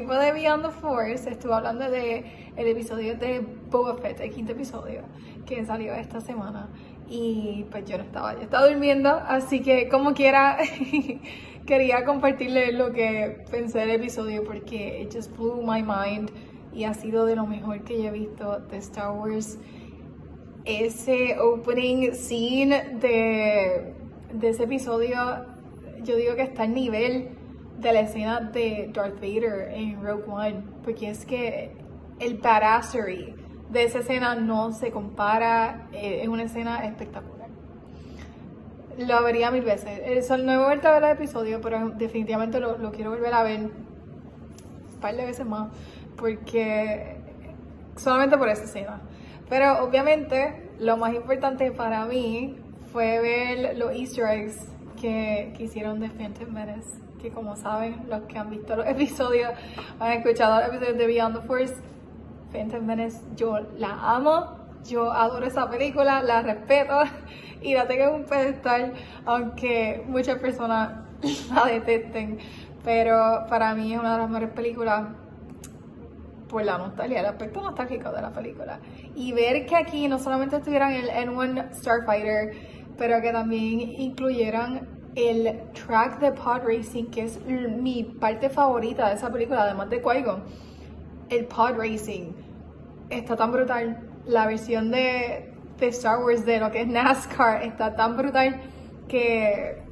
Equipo de Beyond the Force estuvo hablando de el episodio de Boba Fett, el quinto episodio que salió esta semana y pues yo no estaba, yo estaba durmiendo, así que como quiera quería compartirles lo que pensé del episodio porque it just blew my mind y ha sido de lo mejor que yo he visto de Star Wars. Ese opening scene de, de ese episodio, yo digo que está al nivel de la escena de Darth Vader en Rogue One, porque es que el badassery de esa escena no se compara, eh, es una escena espectacular. Lo vería mil veces. Eso, no he vuelto a ver el episodio, pero definitivamente lo, lo quiero volver a ver un par de veces más, porque solamente por esa escena. Pero obviamente lo más importante para mí fue ver los easter eggs que, que hicieron de Phantom Menace que como saben, los que han visto los episodios, han escuchado los episodios de Beyond the Force, Phantom Menace, yo la amo, yo adoro esa película, la respeto y la tengo en un pedestal, aunque muchas personas la detesten, pero para mí es una de las mejores películas por la nostalgia, el aspecto nostálgico de la película. Y ver que aquí no solamente estuvieran el N1 Starfighter, pero que también incluyeran el track de pod racing, que es mi parte favorita de esa película, además de qui El pod racing está tan brutal. La versión de, de, Star Wars de lo que es NASCAR está tan brutal que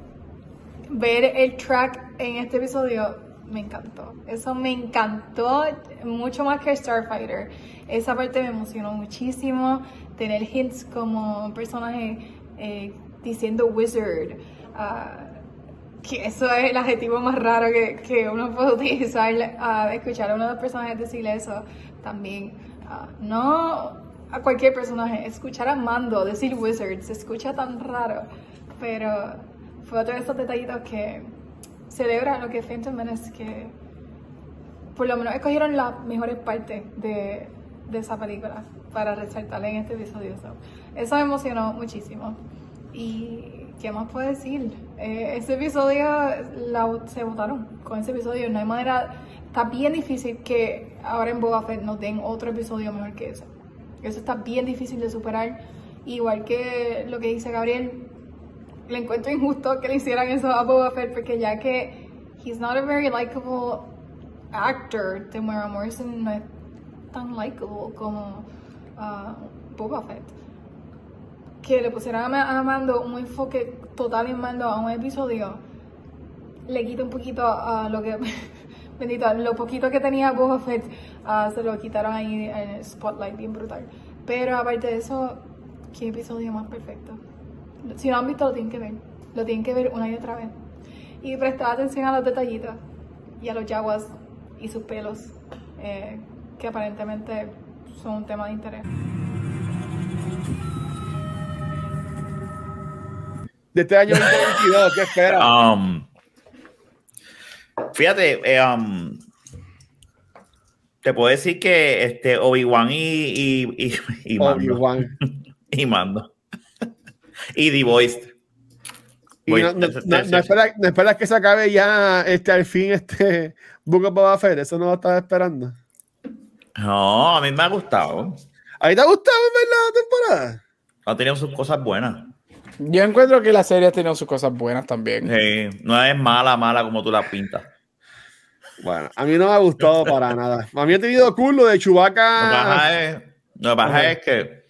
ver el track en este episodio me encantó. Eso me encantó mucho más que Starfighter. Esa parte me emocionó muchísimo. Tener hints como personaje eh, diciendo wizard. Ah, que eso es el adjetivo más raro que, uno puede utilizar, uh, escuchar a uno de los personajes decirle eso también. Ah, no a cualquier personaje, escuchar a Mando decir Wizard se escucha tan raro, pero fue otro de esos detallitos que celebra lo que Phantom Menace, que por lo menos escogieron las mejores partes de, de esa película para resaltar en este episodio. eso me emocionó muchísimo. Y ¿qué más puedo decir? Eh, ese episodio se votaron con ese episodio. No hay manera. Está bien difícil que ahora en Boba Fett nos den otro episodio mejor que ese. Eso está bien difícil de superar. Igual que lo que dice Gabriel, le encuentro injusto que le hicieran eso a Boba Fett porque ya que he's not a very likable actor, Temuera Morrison no es tan likable como uh, Boba Fett que le pusieran a, Mando un enfoque total en Mando a un episodio, le quita un poquito a lo que. bendito, lo poquito que tenía Boba Fett, uh, se lo quitaron ahí en el spotlight, bien brutal. Pero aparte de eso, qué episodio más perfecto. Si no han visto, lo tienen que ver. Lo tienen que ver una y otra vez. Y prestar atención a los detallitos y a los yaguas y sus pelos, eh, que aparentemente son un tema de interés. De este año 2022? ¿Qué esperas? Um, fíjate, eh, um, te puedo decir que este Obi-Wan y, y, y, Mando. y Mando. y The Voice. no, no, esperas, que se acabe ya este, al fin este Book of Boba Fett. Eso no lo estás esperando. No, a mí me ha gustado. ¿A ti te ha gustado ver la temporada? Ha tenido sus cosas buenas. Yo encuentro que la serie ha tenido sus cosas buenas también. Sí, no es mala, mala como tú la pintas. Bueno, a mí no me ha gustado para nada. A mí ha tenido cool lo de Chewbacca. Lo que pasa es, que.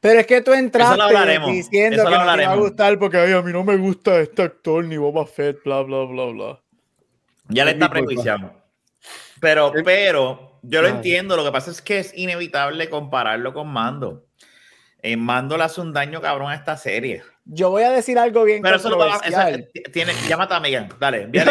Pero es que tú entraste diciendo que no te va a gustar porque a mí no me gusta este actor ni Boba Fett, bla, bla, bla, bla. Ya le está prejuiciando. Pero, pero, yo lo entiendo. Lo que pasa es que es inevitable compararlo con Mando. En Mando le hace un daño cabrón a esta serie. Yo voy a decir algo bien Pero controversial. Eso lo tiene, llámate a Megan, dale. Yo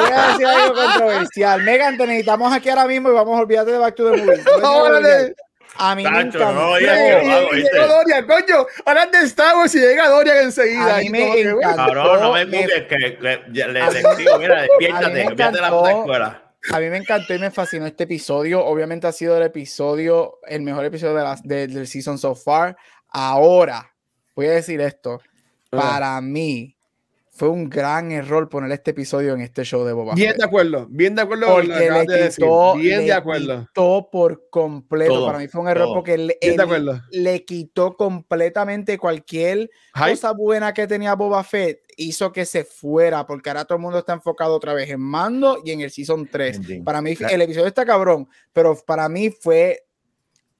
voy a decir algo controversial. Megan, te necesitamos aquí ahora mismo y vamos a olvidarte de Back to the Movie. A mí me encantó. No, llegó Dorian, coño. Ahora de Star Wars y llega Dorian enseguida. A mí me encantó. Cabrón, no me cuques que, le, le, digo, mira, despiértate, despiértate la puta escuela. A mí me encantó y me fascinó este episodio. Obviamente ha sido el episodio, el mejor episodio de la, de, del season so far. Ahora, voy a decir esto. Para mí, fue un gran error poner este episodio en este show de Boba Bien de acuerdo, bien de acuerdo porque le quitó, Bien de acuerdo. Quitó por completo. Para mí fue un error porque le, le, quitó completamente cualquier cosa buena que tenía Boba Fett. Hizo que se fuera porque ahora todo el mundo está enfocado otra vez en Mando y en el Season 3. Para mí, el episodio está cabrón, pero para mí fue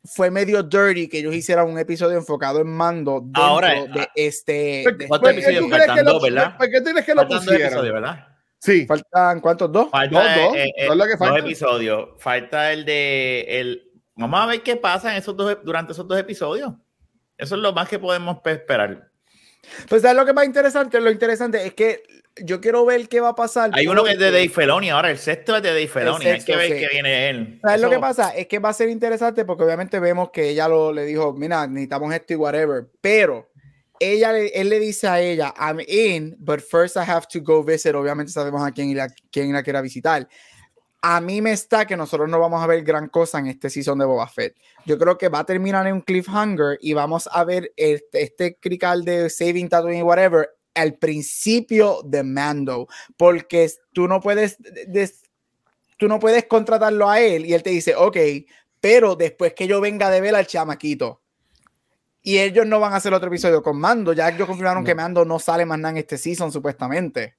fue medio dirty que ellos hicieran un episodio enfocado en mando dentro Ahora, de ah, este. ¿Cuántos episodios faltan? Dos, ¿verdad? ¿Por qué tienes que lo pusieron? ¿verdad? Sí. ¿Faltan cuántos? ¿Dos? Falta, dos, dos. Eh, eh, dos episodios. Falta el de. El... Vamos a ver qué pasa en esos dos, durante esos dos episodios. Eso es lo más que podemos esperar. Pues, ¿sabes lo que es más interesante? Lo interesante es que yo quiero ver qué va a pasar. Hay uno que es de Dave Feloni, ahora el sexto es de Dave Feloni, hay que ver qué viene él. ¿Sabes lo que pasa? Es que va a ser interesante porque obviamente vemos que ella lo, le dijo, mira, necesitamos esto y whatever, pero ella, él le dice a ella, I'm in, but first I have to go visit, obviamente sabemos a quién la, quién la quiera visitar. A mí me está que nosotros no vamos a ver gran cosa en este season de Boba Fett. Yo creo que va a terminar en un cliffhanger y vamos a ver este, este crical de Saving Tatooine y whatever al principio de Mando, porque tú no puedes, tú no puedes contratarlo a él y él te dice, ok, pero después que yo venga de ver al chamaquito. Y ellos no van a hacer otro episodio con Mando. Ya ellos confirmaron que Mando no sale más nada en este season, supuestamente.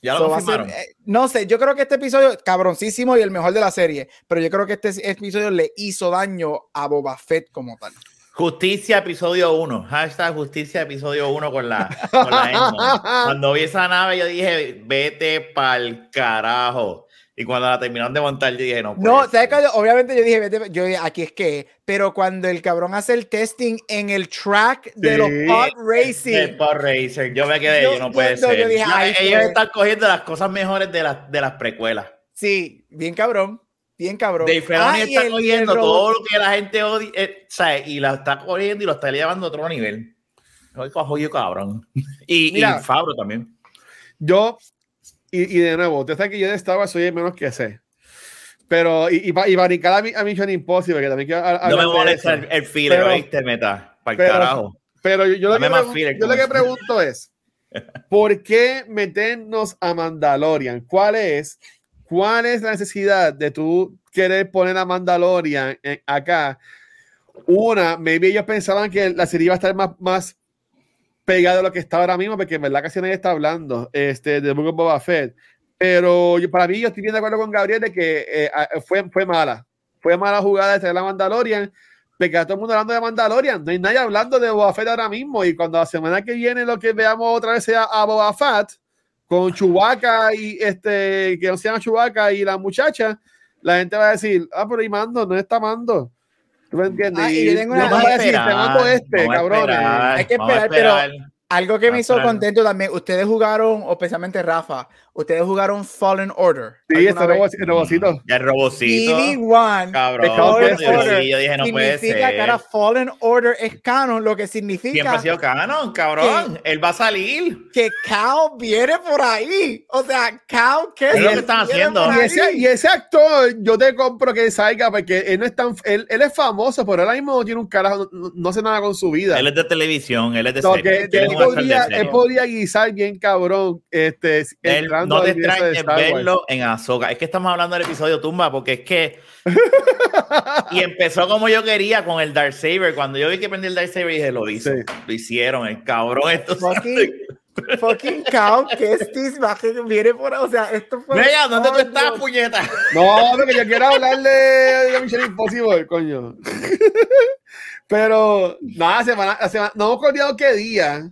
Ya lo confirmaron. Eh, no sé, yo creo que este episodio, cabroncísimo y el mejor de la serie, pero yo creo que este episodio le hizo daño a Boba Fett como tal. Justicia episodio 1. Hashtag justicia episodio 1 con la, con la Cuando vi esa nave, yo dije, vete pa'l carajo. Y cuando la terminaron de montar, yo dije, no. No, ¿sabes qué? Obviamente yo dije, vete, yo dije, aquí es que, pero cuando el cabrón hace el testing en el track de los pod racing. El pod racing, yo me quedé, yo, no puede ser. Yo dije, ellos están cogiendo las cosas mejores de, las de las precuelas. Sí, bien cabrón. Bien cabrón. Dave Filoni está cogiendo todo lo que la gente odia, eh, y la está cogiendo y lo está llevando a otro nivel. Oye, cabrón. Y, y Fabro también. Yo, y, y, de nuevo, usted sabe que yo de Star Wars soy el menos que sé. Pero, y, y, y brincar a, a Mission Impossible, que también quiero. No me molesta el, el filler, ¿viste? Meta. Para el carajo. Pero yo, yo, lo que, yo lo que pregunto es: ¿por qué meternos a Mandalorian? ¿Cuál es ¿Cuál es la necesidad de tú querer poner a Mandalorian acá? Una, maybe ellos pensaban que la serie iba a estar más, más pegada a lo que está ahora mismo, porque en verdad casi nadie está hablando este, de Book of Boba Fett. Pero para mí, yo estoy bien de acuerdo con Gabriel de que eh, fue, fue mala. Fue mala jugada de traer a Mandalorian, porque todo el mundo hablando de Mandalorian. No hay nadie hablando de Boba Fett ahora mismo. Y cuando la semana que viene lo que veamos otra vez sea a Boba Fett, con Chubaca y este, que no se llama Chubaca y la muchacha, la gente va a decir, ah, pero y mando, no está mando. ¿Tú me entiendes? Ah, y, y tengo una no va a decir, te mando este, cabrón. Hay que esperar, pero algo que me hizo contento también, ustedes jugaron, o especialmente Rafa, ustedes jugaron Fallen Order. Sí, este robocito. Ya el robocito. BB1. Cabrón. Sí, yo dije, no puede ser. Significa que ahora Fallen Order es canon, lo que significa. Siempre ha sido canon, cabrón. Él va a salir. Que Cal viene por ahí. O sea, Cal, ¿qué es lo que están haciendo? Y ese, y ese, actor, yo te compro que salga, porque él no es tan. Él, él es famoso, pero ahora mismo no tiene un carajo, no, hace nada con su vida. Él es de televisión, él es de serie. él, podía, él podía guisar bien cabrón. Este, él, no te extrañes verlo en Azoka. Es que estamos hablando del episodio Tumba, porque es que. y empezó como yo quería con el Dark Saber. Cuando yo vi que prendí el Dark Saber, dije, lo hizo. Lo hicieron, el cabrón. Esto fucking, fucking cow, que Steve viene por. O sea, esto fue. Mira, ¿dónde tú estás, puñeta? No, porque yo quiero hablarle de Mission Impossible, coño. Pero, nada, semana, semana, no hemos acordado qué día.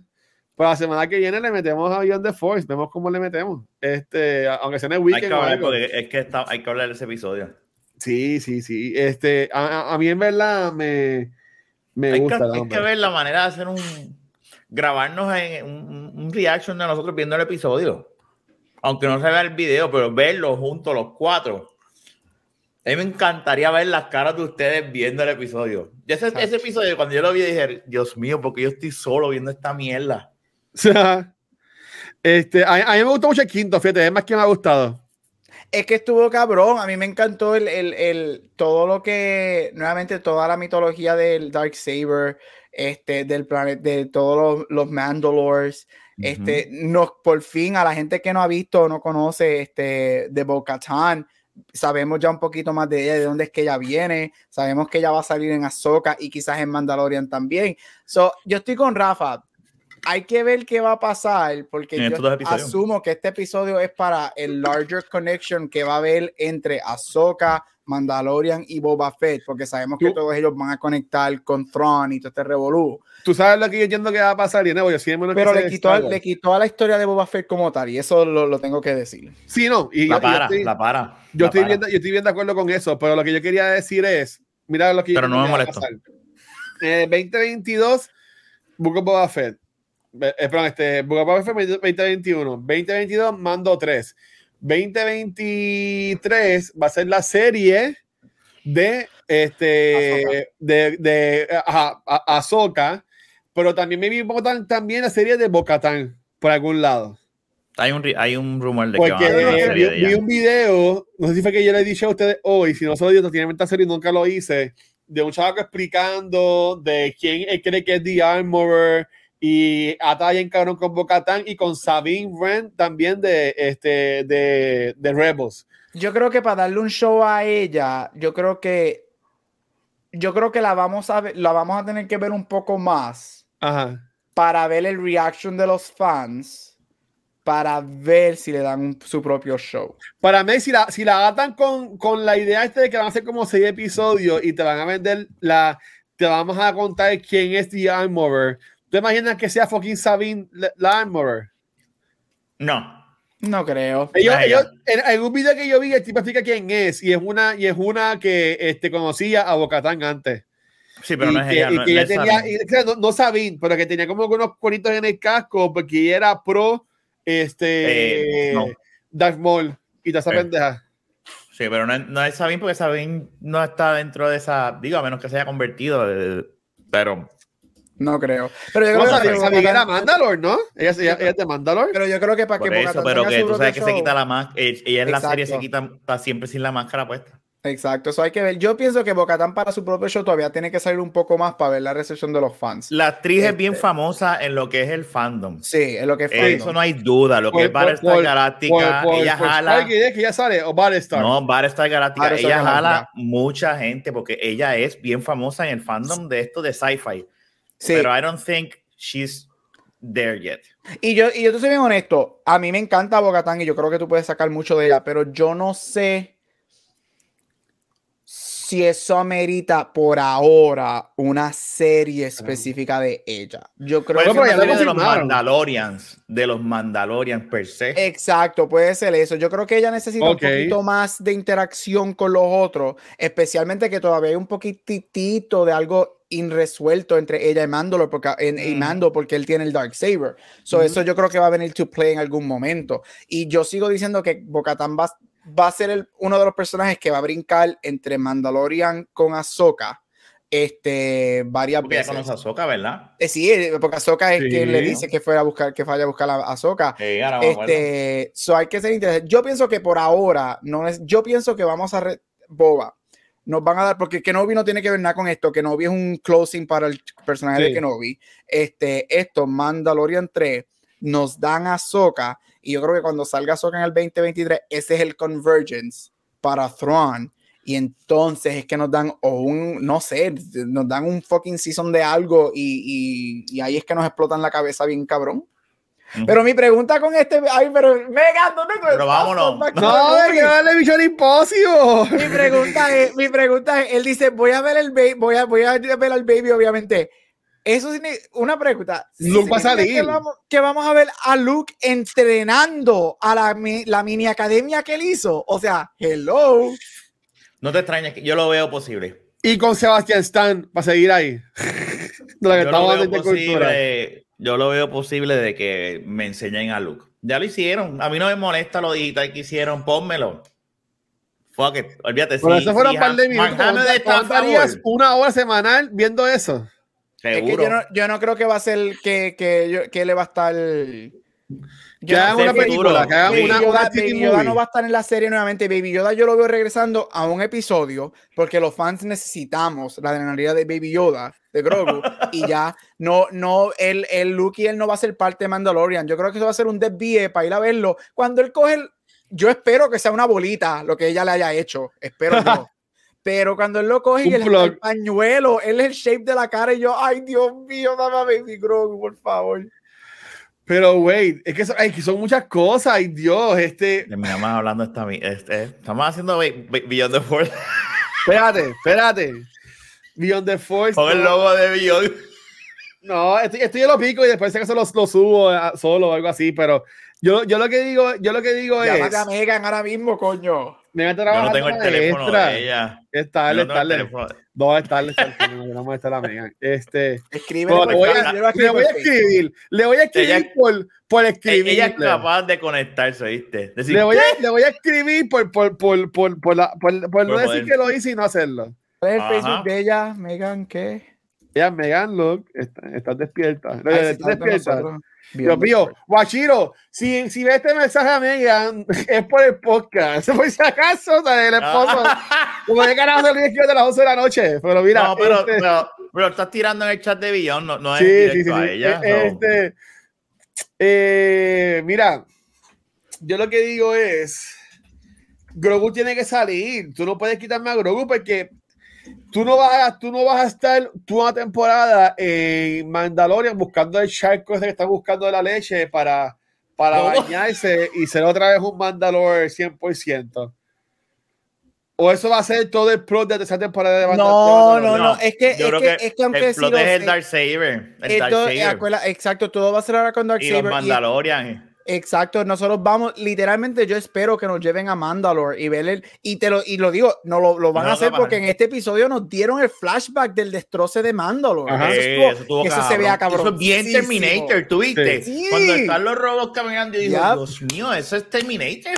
Para la semana que viene le metemos a Beyond the Force, vemos cómo le metemos. Este, aunque sea en el weekend. Hay que es que está, hay que hablar de ese episodio. Sí, sí, sí. Este, a, a mí en verdad me, me gusta. Que, hay que ver la manera de hacer un. grabarnos en un, un, reaction de nosotros viendo el episodio. Aunque no se vea el video, pero verlo juntos los cuatro. A mí me encantaría ver las caras de ustedes viendo el episodio. ese, ese, episodio, cuando yo lo vi, dije, Dios mío, porque yo estoy solo viendo esta mierda. este, a, mí me gustó mucho el quinto, fíjate, es más que me ha gustado. Es que estuvo cabrón. A mí me encantó el, el, el, todo lo que, nuevamente, toda la mitología del Dark Saber, este, del planeta, de todos los, los Mandalores. Este, nos, por fin, a la gente que no ha visto o no conoce este, de Bo-Katan, sabemos ya un poquito más de ella, de dónde es que ella viene, sabemos que ella va a salir en Ahsoka y quizás en Mandalorian también. So, yo estoy con Rafa, hay que ver qué va a pasar, porque yo asumo que este episodio es para el larger connection que va a haber entre Ahsoka, Mandalorian y Boba Fett, porque sabemos que todos ellos van a conectar con Thrawn y todo este revolú. Tú sabes lo que yo entiendo que va a pasar, y no, yo Pero le quitó, le quitó a la historia de Boba Fett como tal, y eso lo, lo tengo que decir. Sí, no, y la para, la para. Yo, estoy Bien, yo estoy bien de acuerdo con eso, pero lo que yo quería decir es, mira lo que pero no me molesto. 2022, busco Boba Fett. Eh, perdón, este, Boba Fett 2021, 2022, mando 3. 2023 va a ser la serie de este de, de Ahsoka, pero también me vi también la serie de Bocatán por algún lado. Hay un, hay un rumor de que va a vi, vi un video, no sé si fue que yo le dicho a ustedes hoy, si no se lo digo, tiene esta serie nunca lo hice, de un chavo explicando de quién cree que es The Armorer, y Ataya en con Bocatán y con Sabine Wren también de, este, de, de Rebels. Yo creo que para darle un show a ella, yo creo que yo creo que la vamos a ver, la vamos a tener que ver un poco más para ver el reaction de los fans para ver si le dan su propio show. Para mí, si la, si la atan con, con la idea este de que van a hacer como seis episodios y te van a vender la, te vamos a contar quién es The Armorer, ¿Te imaginas que sea fucking Sabine Lawnmower? No. No creo. en, un video que yo vi, el tipo explica quién es. Y es una, y es una que este, conocía a Bocatán antes. Sí, pero no es ella. no, tenía, no, Sabine, pero que tenía como unos cueritos en el casco porque ella era pro este, eh, no. Darth Maul y toda esa eh. pendeja. Sí, pero no, no, es Sabine porque Sabine no está dentro de esa, digo, a menos que se haya convertido, eh, pero no creo. Pero yo creo que, que era Mandalor, ¿no? Ella, ella, es de Mandalor. Pero yo creo que para que eso, pero que tú sabes que se quita la máscara. Ella en la serie se quita está siempre sin la máscara puesta. Exacto, eso hay que ver. Yo pienso que Bocatán para su propio show todavía tiene que salir un poco más para ver la recepción de los fans. La actriz es bien este, famosa en lo que es el fandom. Sí, en lo que es fandom. Eso no hay duda. Lo que es Battlestar Galáctica, ella jala. que ya sale o Battlestar? No, Battlestar Galáctica. ella jala mucha gente porque ella es bien famosa en el fandom de esto de sci-fi. Pero I don't think she's there yet. Y yo, y yo te soy bien honesto, a mí me encanta Bogatán y yo creo que tú puedes sacar mucho de ella, pero yo no sé si eso amerita por ahora una serie específica de ella. Yo creo que de los Mandalorians, de los Mandalorians per se. Exacto, puede ser eso. Yo creo que ella necesita un poquito más de interacción con los otros, especialmente que todavía hay un poquitito de algo irresuelto entre ella y Mando porque, en, y mm. Mando porque él tiene el Dark Saber. So, Eso yo creo que va a venir to play en algún momento. Y yo sigo diciendo que Bocatan va, va a ser el, uno de los personajes que va a brincar entre Mandalorian con Ahsoka. Este, varias porque veces. Porque Ahsoka, ¿verdad? Eh, sí, eh, porque Ahsoka es quien le dice que fuera a buscar, que vaya a buscar a Ahsoka. este, so hay que ser interesante. Yo pienso que por ahora, no es, yo pienso que vamos a Boba nos van a dar, porque Kenobi no tiene que ver nada con esto, Kenobi es un closing para el personaje de Kenobi. Este, esto, Mandalorian 3, nos dan a Soka, y yo creo que cuando salga Soka en el 2023, ese es el convergence para Thrawn. Y entonces es que nos dan, o un, no sé, nos dan un fucking season de algo y, y, y ahí es que nos explotan la cabeza bien cabrón. Pero mi pregunta con este. Ay, pero Mega, ¿dónde Pero vámonos. No, de que darle Mission Impossible. Mi pregunta es, mi pregunta es, él dice, voy a ver el baby, voy a, voy a ver al baby, obviamente. Eso es una pregunta. Luke va a salir. Que vamos, que vamos, a ver a Luke entrenando a la, la mini academia que él hizo. O sea, hello. No te extrañes, yo lo veo posible. Y con Sebastián Stan, para seguir ahí. lo que estamos de cultura yo lo veo posible de que me enseñen a Luke. Ya lo hicieron. A mí no me molesta lo digital que hicieron, pónmelo. Fuck it, olvídate. Pero eso fueron un par de minutos. ¿Cuánto una hora semanal viendo eso? Seguro. Es que yo no, yo no creo que va a ser que, que, que le va a estar que hagan una película, que hagan una, Yoda, Baby Yoda no va a estar en la serie nuevamente. Baby Yoda yo lo veo regresando a un episodio porque los fans necesitamos la adrenalina de Baby Yoda, de Grogu, y ya no, no, el, el Luke y él no va a ser parte de Mandalorian. Yo creo que eso va a ser un desvío para ir a verlo. Cuando él coge, el, yo espero que sea una bolita lo que ella le haya hecho, espero yo. Pero cuando él lo coge y el, el, pañuelo, él es el shape de la cara y yo, ay Dios mío, dame a Baby Grogu, por favor. Pero, güey, es que, son, que son muchas cosas, ay Dios, este... Terminamos hablando esta, este, estamos haciendo Beyond the Force. Espérate, espérate. Beyond the Force. Con el logo de Beyond. No, esto, yo lo pico y después se lo, lo subo solo o algo así, pero yo, yo lo que digo, yo lo que digo es... Llámate a Megan ahora mismo, coño. Megan yo no tengo el teléfono de ella. Es tarde, es tarde. No, es tarde, no me está la Megan. Este, Escribe. Le voy, a, le voy a escribir. Le voy a escribir por, por escribir. Ella es capaz de conectarse, ¿viste? Decir, le, voy a, le voy a escribir por, por, por, por, por, la, por, por no decir que lo hice y no hacerlo. ¿Cuál es el Facebook de ella? Megan, ¿qué? Ella, Megan, look, está, está despierta. está despierta. Dios mío, Guachiro, si, si ve este mensaje a Megan, es por el podcast. Por si acaso, o sea, el esposo. como de carajo se lo de las 11 de la noche. Pero mira. No, pero, este, pero, pero, estás tirando en el chat de Billón, no, no es sí, directo sí, a ella. Eh, este, eh, mira, yo lo que digo es. Grogu tiene que salir. Tú no puedes quitarme a Grogu porque tú no vas a, tú no vas a estar toda una temporada en Mandalorian buscando el charco ese que está buscando de la leche para, para bañarse y ser otra vez un Mandalor 100%. O eso va a ser todo el plot de esa temporada de Mandalorian. No, no, no, es que, es que, es que aunque el plot es el Dark Saber. El Dark Saber. exacto, todo va a ser ahora con Dark Saber. Y los Mandalorian. Exacto, nosotros vamos, literalmente yo espero que nos lleven a Mandalore y ver el, y te lo, y lo digo, no lo, lo van a hacer porque en este episodio nos dieron el flashback del destroce de Mandalore. eso, eso, se vea cabrón. Eso es bien Terminator, ¿tú viste? Cuando están los robots caminando y digo, Dios mío, eso es Terminator.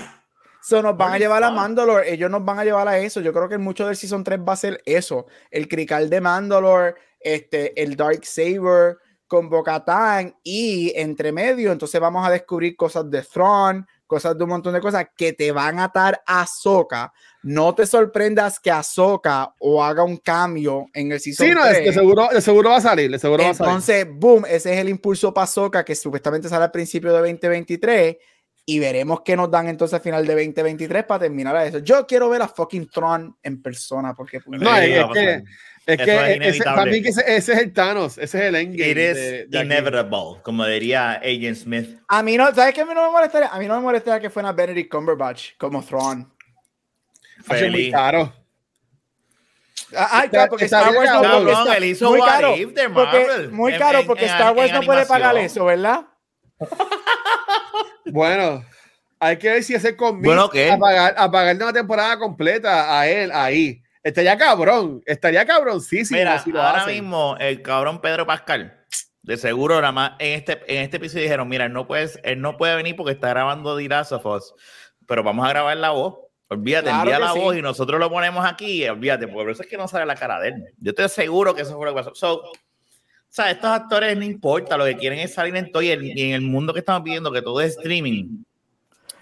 So, nos van a llevar a Mandalore, ellos nos van a llevar a eso. Yo creo que mucho del Season 3 va a ser eso. El crical de Mandalore, este, el Dark Saber, con Bocatán y entre medio, entonces vamos a descubrir cosas de Thrawn, cosas de un montón de cosas que te van a atar a Soka. No te sorprendas que Ahsoka o haga un cambio en el season Sí, no, de seguro, de seguro va a salir, de seguro Entonces, boom, ese es el impulso para Soka que supuestamente sale al principio de 2023 y veremos qué nos dan entonces al final de 2023 para terminar a eso. Yo quiero ver a fucking Thrawn en persona porque... No, es que es que es para mí que ese, es el Thanos, ese es el endgame. It is inevitable, como diría Agent Smith. A mí no, ¿sabes qué a mí no me molestaría? A mí no me molestaría que fuera Benedict Cumberbatch como Thrawn. Fue muy caro. Ay, claro, porque Star Wars no, puede muy caro, porque, muy caro porque Star Wars no puede pagar eso, ¿verdad? Bueno, hay que ver si ese conmigo bueno, a pagar, a pagarle una temporada completa a él ahí. Estaría cabrón, estaría cabroncísimo. Mira, ahora mismo el cabrón Pedro Pascal, de seguro nada más en este, en este episodio dijeron, mira, él no, puede, él no puede venir porque está grabando The Last of Us, pero vamos a grabar la voz. Olvídate, envía la voz y nosotros lo ponemos aquí, olvídate, porque por eso es que no sale la cara de él. Yo estoy seguro que eso fue lo que pasó. So, sea, estos actores no importa, lo que quieren es salir en todo y, en el mundo que estamos viviendo, que todo es streaming.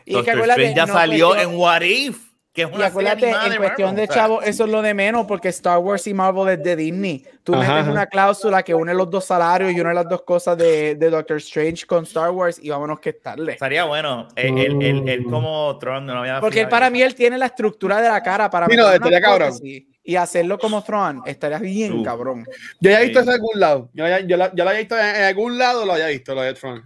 Y que ya salió en What If y acuérdate, en cuestión de chavo, eso es lo de menos, porque Star Wars y Marvel es de Disney. Tú metes una cláusula que une los dos salarios y une las dos cosas de, de, Doctor Strange con Star Wars y vámonos que estarle. Estaría bueno. El, el, el, como Tron no había Porque para mí él tiene la estructura de la cara para sí, no, estaría cabrón. Y hacerlo como Tron, estaría bien cabrón. Yo ya he visto eso en algún lado. Yo, ya, yo, lo había visto en, algún lado, lo había visto, lo de Tron.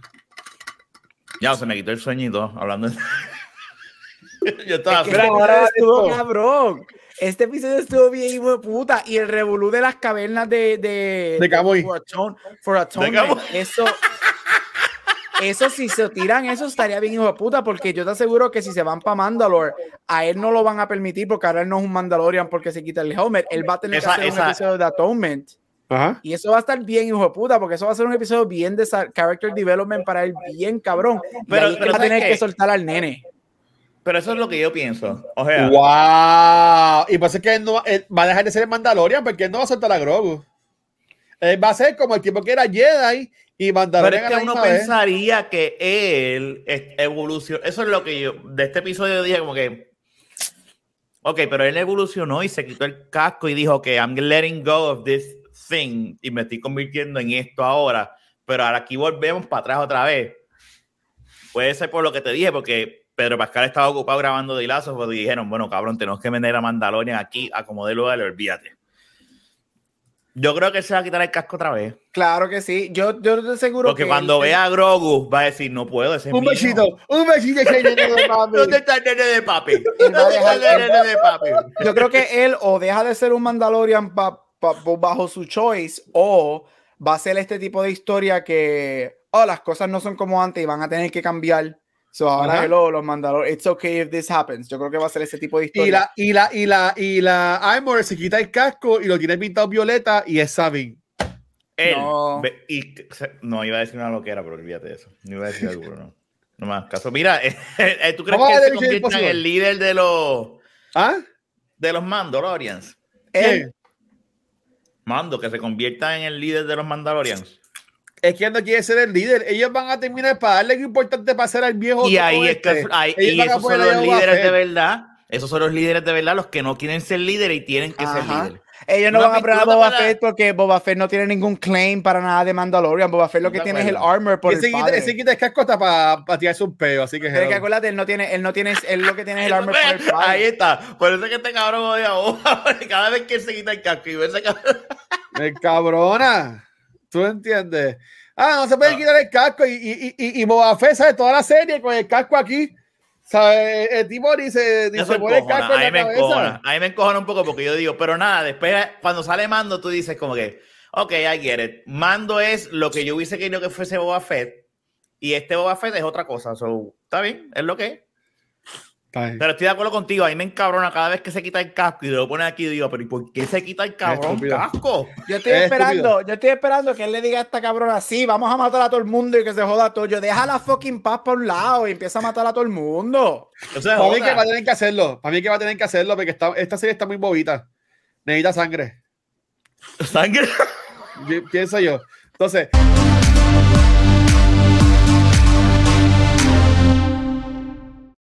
Ya, se me quitó el sueñito hablando de... Yo estaba es que este estuvo cabrón. Este episodio estuvo bien hijo de puta. Y el revolú de las cavernas de. De, de Camuy. For, Atonement. Eso. Eso, si se tiran, eso estaría bien hijo de puta. Porque yo te aseguro que si se van para Mandalore, a él no lo van a permitir. Porque ahora él no es un Mandalorian porque se quita el helmet. Él va a tener que hacer un episodio de Atonement. Ajá. Y eso va a estar bien, hijo de puta, porque eso va a ser un episodio bien de character development para él, bien cabrón. Pero, pero va a tener que soltar al nene. Pero eso es lo que yo pienso. O sea, ¡Wow! Y pasa que él no va a dejar de ser el Mandalorian porque él no va a soltar a Grogu. Él va a ser como el tipo que era Jedi y. Pero es que uno pensaría que él evolucionó. Eso es lo que yo de este episodio dije, como que. Ok, pero él evolucionó y se quitó el casco y dijo que I'm letting go of this thing y me estoy convirtiendo en esto ahora. Pero ahora aquí volvemos para atrás otra vez. Puede ser por lo que te dije, porque Pedro Pascal estaba ocupado grabando de hilazos, pues dijeron, bueno, cabrón, tenemos que vender a Mandalorian aquí, a como de lugar, olvídate. Yo creo que se va a quitar el casco otra vez. Claro que sí. Yo, yo te aseguro Porque cuando vea a Grogu va a decir, no puedo, ese Un besito, un besito ese nene de papi. ¿Dónde está el nene de papi? ¿Dónde está el nene de papi? Yo creo que él o deja de ser un Mandalorian bajo su choice o va a ser este tipo de historia que, oh, las cosas no son como antes y van a tener que cambiar So ahora hello, los Mandalorian, it's okay if this happens. Yo creo que va a ser ese tipo de historia. Y la, y la, y la, y la Armor se quita el casco y lo tiene pintado violeta y es Sabine. Él, no. Y, no, iba a decir una loquera, pero olvídate de eso. No iba a decir algo, no. No más caso. Mira, eh, eh, ¿tú crees que él se convierta en el líder de los. ¿Ah? De los Mandalorians? ¿Quién? Mando, que se convierta en el líder de los Mandalorians es que no quiere ser el líder. Ellos van a terminar para darle lo importante para ser el viejo. Y ahí es que este. y esos son los líderes de verdad. Esos son los líderes de verdad, los que no quieren ser líderes y tienen que ser líderes. Ellos no, van a probar a Boba Fett porque Boba Fett no tiene ningún claim para nada de Mandalorian. Boba Fett lo que tiene es el armor por ese el padre. Ese quita el casco hasta para pa tirarse un peo, así que... Pero que acuérdate, él no tiene, él no tiene, él lo que tiene es el armor por el padre. Ahí está. Por eso es que este cabrón odia a Boba Cada vez que él se quita el casco y ve ese cabrón... Me cabrona. ¿Tú entiendes? Ah, no se puede quitar el casco y, y, y, y Boba Fett sabe toda la serie con el casco aquí. ¿Sabe? El tipo dice, dice pone el casco en la me cabeza. Ahí me encojona un poco porque yo digo, pero nada, después cuando sale Mando tú dices como que, ok, I get it. Mando es lo que yo hubiese querido que fuese Boba Fett y este Boba Fett es otra cosa. So, está bien, es lo que es. Pero estoy de acuerdo contigo, a mí me encabrona cada vez que se quita el casco y lo pone aquí y digo, pero ¿y por qué se quita el cabrón casco? Yo estoy esperando, yo estoy esperando que él le diga a esta cabrona, sí, vamos a matar a todo el mundo y que se joda todo. Yo deja la fucking paz por un lado y empieza a matar a todo el mundo. para mí que va a tener que hacerlo, para mí que va a tener que hacerlo porque esta serie está muy bobita. Necesita sangre. ¿Sangre? Pienso yo. Entonces,